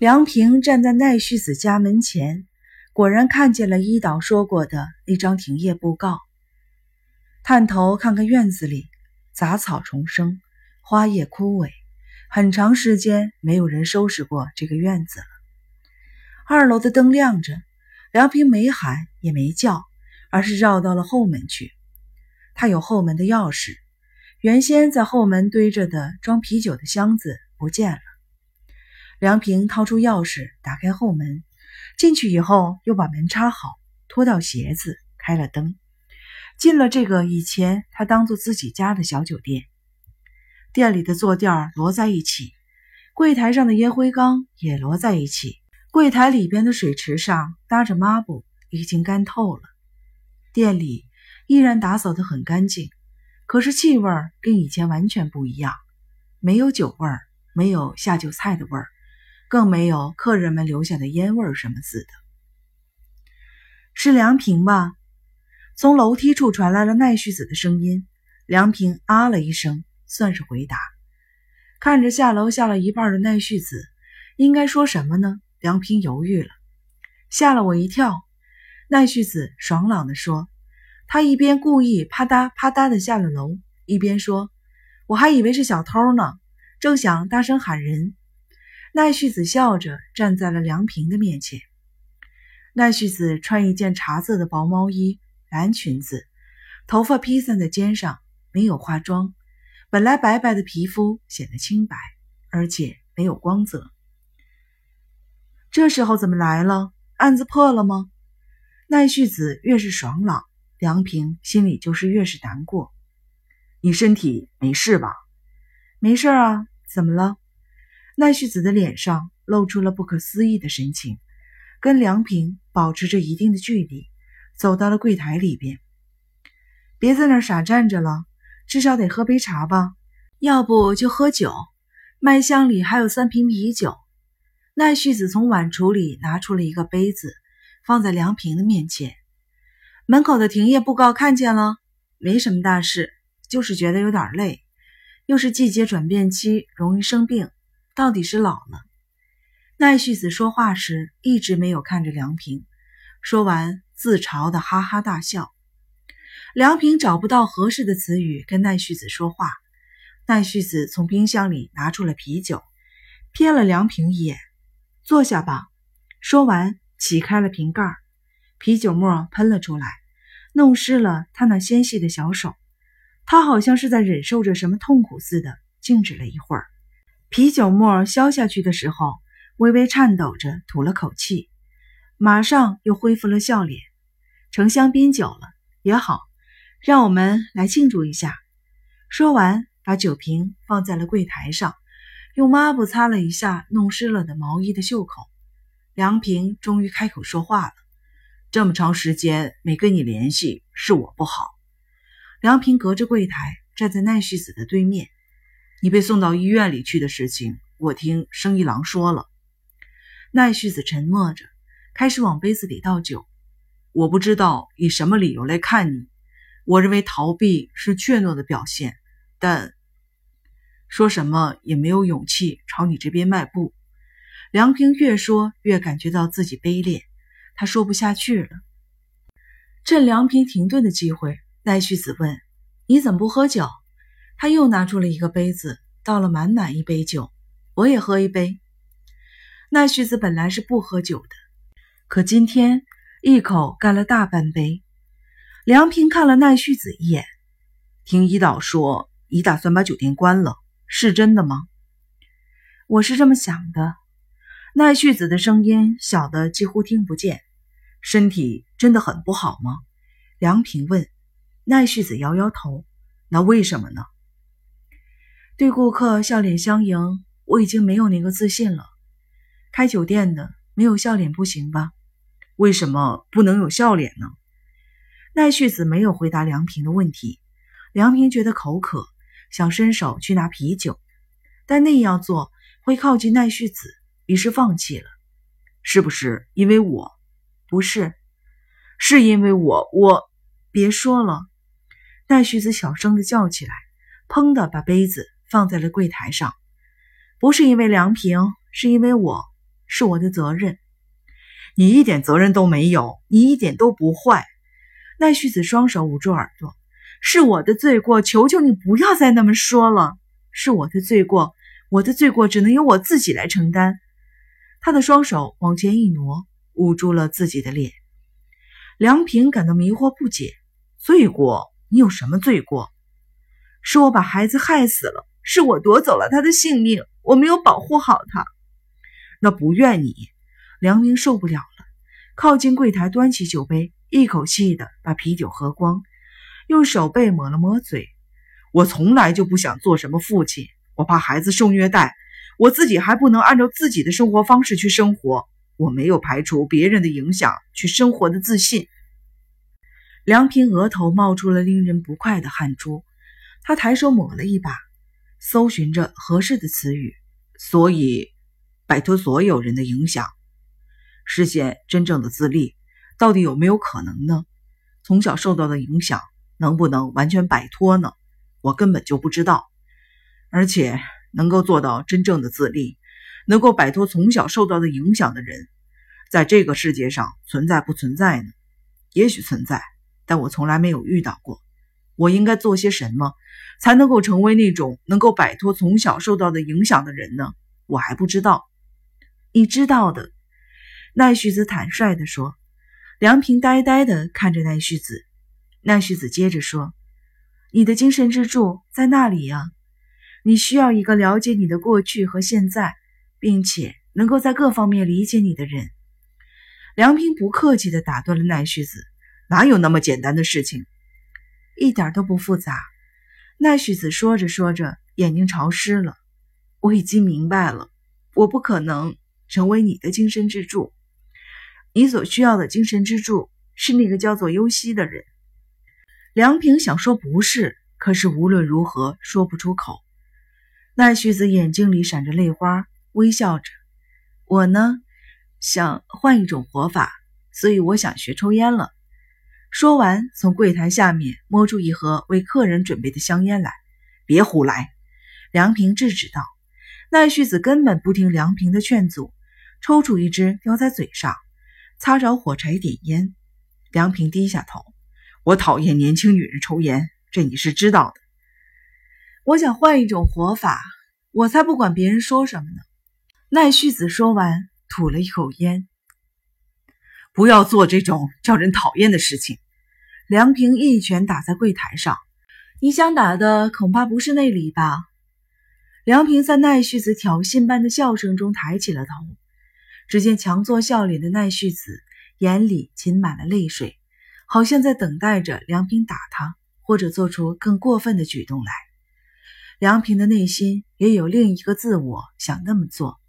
梁平站在奈绪子家门前，果然看见了一岛说过的那张停业布告。探头看看院子里，杂草丛生，花叶枯萎，很长时间没有人收拾过这个院子了。二楼的灯亮着，梁平没喊也没叫，而是绕到了后门去。他有后门的钥匙，原先在后门堆着的装啤酒的箱子不见了。梁平掏出钥匙，打开后门，进去以后又把门插好，脱掉鞋子，开了灯，进了这个以前他当做自己家的小酒店。店里的坐垫摞在一起，柜台上的烟灰缸也摞在一起，柜台里边的水池上搭着抹布，已经干透了。店里依然打扫得很干净，可是气味跟以前完全不一样，没有酒味儿，没有下酒菜的味儿。更没有客人们留下的烟味什么似的。是梁平吧？从楼梯处传来了奈绪子的声音。梁平啊了一声，算是回答。看着下楼下了一半的奈绪子，应该说什么呢？梁平犹豫了，吓了我一跳。奈绪子爽朗地说，他一边故意啪嗒啪嗒的下了楼，一边说：“我还以为是小偷呢，正想大声喊人。”奈绪子笑着站在了梁平的面前。奈绪子穿一件茶色的薄毛衣、蓝裙子，头发披散在肩上，没有化妆，本来白白的皮肤显得清白，而且没有光泽。这时候怎么来了？案子破了吗？奈绪子越是爽朗，梁平心里就是越是难过。你身体没事吧？没事啊，怎么了？奈绪子的脸上露出了不可思议的神情，跟梁平保持着一定的距离，走到了柜台里边。别在那儿傻站着了，至少得喝杯茶吧，要不就喝酒。麦箱里还有三瓶啤酒。奈绪子从碗橱里拿出了一个杯子，放在梁平的面前。门口的停业布告看见了，没什么大事，就是觉得有点累，又是季节转变期，容易生病。到底是老了。奈绪子说话时一直没有看着梁平，说完自嘲的哈哈大笑。梁平找不到合适的词语跟奈绪子说话。奈绪子从冰箱里拿出了啤酒，瞥了梁平一眼，坐下吧。说完，起开了瓶盖，啤酒沫喷了出来，弄湿了他那纤细的小手。他好像是在忍受着什么痛苦似的，静止了一会儿。啤酒沫消下去的时候，微微颤抖着吐了口气，马上又恢复了笑脸。成香槟酒了也好，让我们来庆祝一下。说完，把酒瓶放在了柜台上，用抹布擦了一下弄湿了的毛衣的袖口。梁平终于开口说话了：“这么长时间没跟你联系，是我不好。”梁平隔着柜台站在奈绪子的对面。你被送到医院里去的事情，我听生意郎说了。奈绪子沉默着，开始往杯子里倒酒。我不知道以什么理由来看你，我认为逃避是怯懦的表现，但说什么也没有勇气朝你这边迈步。梁平越说越感觉到自己卑劣，他说不下去了。趁梁平停顿的机会，奈绪子问：“你怎么不喝酒？”他又拿出了一个杯子，倒了满满一杯酒。我也喝一杯。奈绪子本来是不喝酒的，可今天一口干了大半杯。梁平看了奈绪子一眼，听伊岛说你打算把酒店关了，是真的吗？我是这么想的。奈绪子的声音小的几乎听不见。身体真的很不好吗？梁平问。奈绪子摇摇头。那为什么呢？对顾客笑脸相迎，我已经没有那个自信了。开酒店的没有笑脸不行吧？为什么不能有笑脸呢？奈绪子没有回答梁平的问题。梁平觉得口渴，想伸手去拿啤酒，但那样做会靠近奈绪子，于是放弃了。是不是因为我？不是，是因为我。我别说了。奈绪子小声的叫起来，砰的把杯子。放在了柜台上，不是因为梁平，是因为我，是我的责任。你一点责任都没有，你一点都不坏。奈绪子双手捂住耳朵，是我的罪过，求求你不要再那么说了。是我的罪过，我的罪过只能由我自己来承担。他的双手往前一挪，捂住了自己的脸。梁平感到迷惑不解：罪过？你有什么罪过？是我把孩子害死了，是我夺走了他的性命，我没有保护好他。那不怨你。梁明受不了了，靠近柜台，端起酒杯，一口气的把啤酒喝光，用手背抹了抹嘴。我从来就不想做什么父亲，我怕孩子受虐待，我自己还不能按照自己的生活方式去生活，我没有排除别人的影响去生活的自信。梁平额头冒出了令人不快的汗珠，他抬手抹了一把，搜寻着合适的词语。所以，摆脱所有人的影响。实现真正的自立，到底有没有可能呢？从小受到的影响能不能完全摆脱呢？我根本就不知道。而且，能够做到真正的自立，能够摆脱从小受到的影响的人，在这个世界上存在不存在呢？也许存在，但我从来没有遇到过。我应该做些什么，才能够成为那种能够摆脱从小受到的影响的人呢？我还不知道。你知道的。奈绪子坦率地说：“梁平呆呆地看着奈绪子。”奈绪子接着说：“你的精神支柱在那里呀？你需要一个了解你的过去和现在，并且能够在各方面理解你的人。”梁平不客气地打断了奈绪子：“哪有那么简单的事情？一点都不复杂。”奈绪子说着说着，眼睛潮湿了。“我已经明白了，我不可能成为你的精神支柱。”你所需要的精神支柱是那个叫做优希的人。梁平想说不是，可是无论如何说不出口。奈绪子眼睛里闪着泪花，微笑着：“我呢，想换一种活法，所以我想学抽烟了。”说完，从柜台下面摸出一盒为客人准备的香烟来。“别胡来！”梁平制止道。奈绪子根本不听梁平的劝阻，抽出一支叼在嘴上。擦着火柴点烟，梁平低下头。我讨厌年轻女人抽烟，这你是知道的。我想换一种活法，我才不管别人说什么呢。奈绪子说完，吐了一口烟。不要做这种叫人讨厌的事情。梁平一拳打在柜台上。你想打的恐怕不是那里吧？梁平在奈绪子挑衅般的笑声中抬起了头。只见强作笑脸的奈绪子眼里噙满了泪水，好像在等待着梁平打他，或者做出更过分的举动来。梁平的内心也有另一个自我想那么做。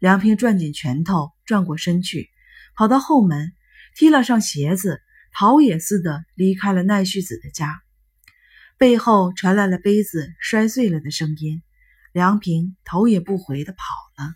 梁平攥紧拳头，转过身去，跑到后门，踢了上鞋子，跑也似的离开了奈绪子的家。背后传来了杯子摔碎了的声音，梁平头也不回的跑了。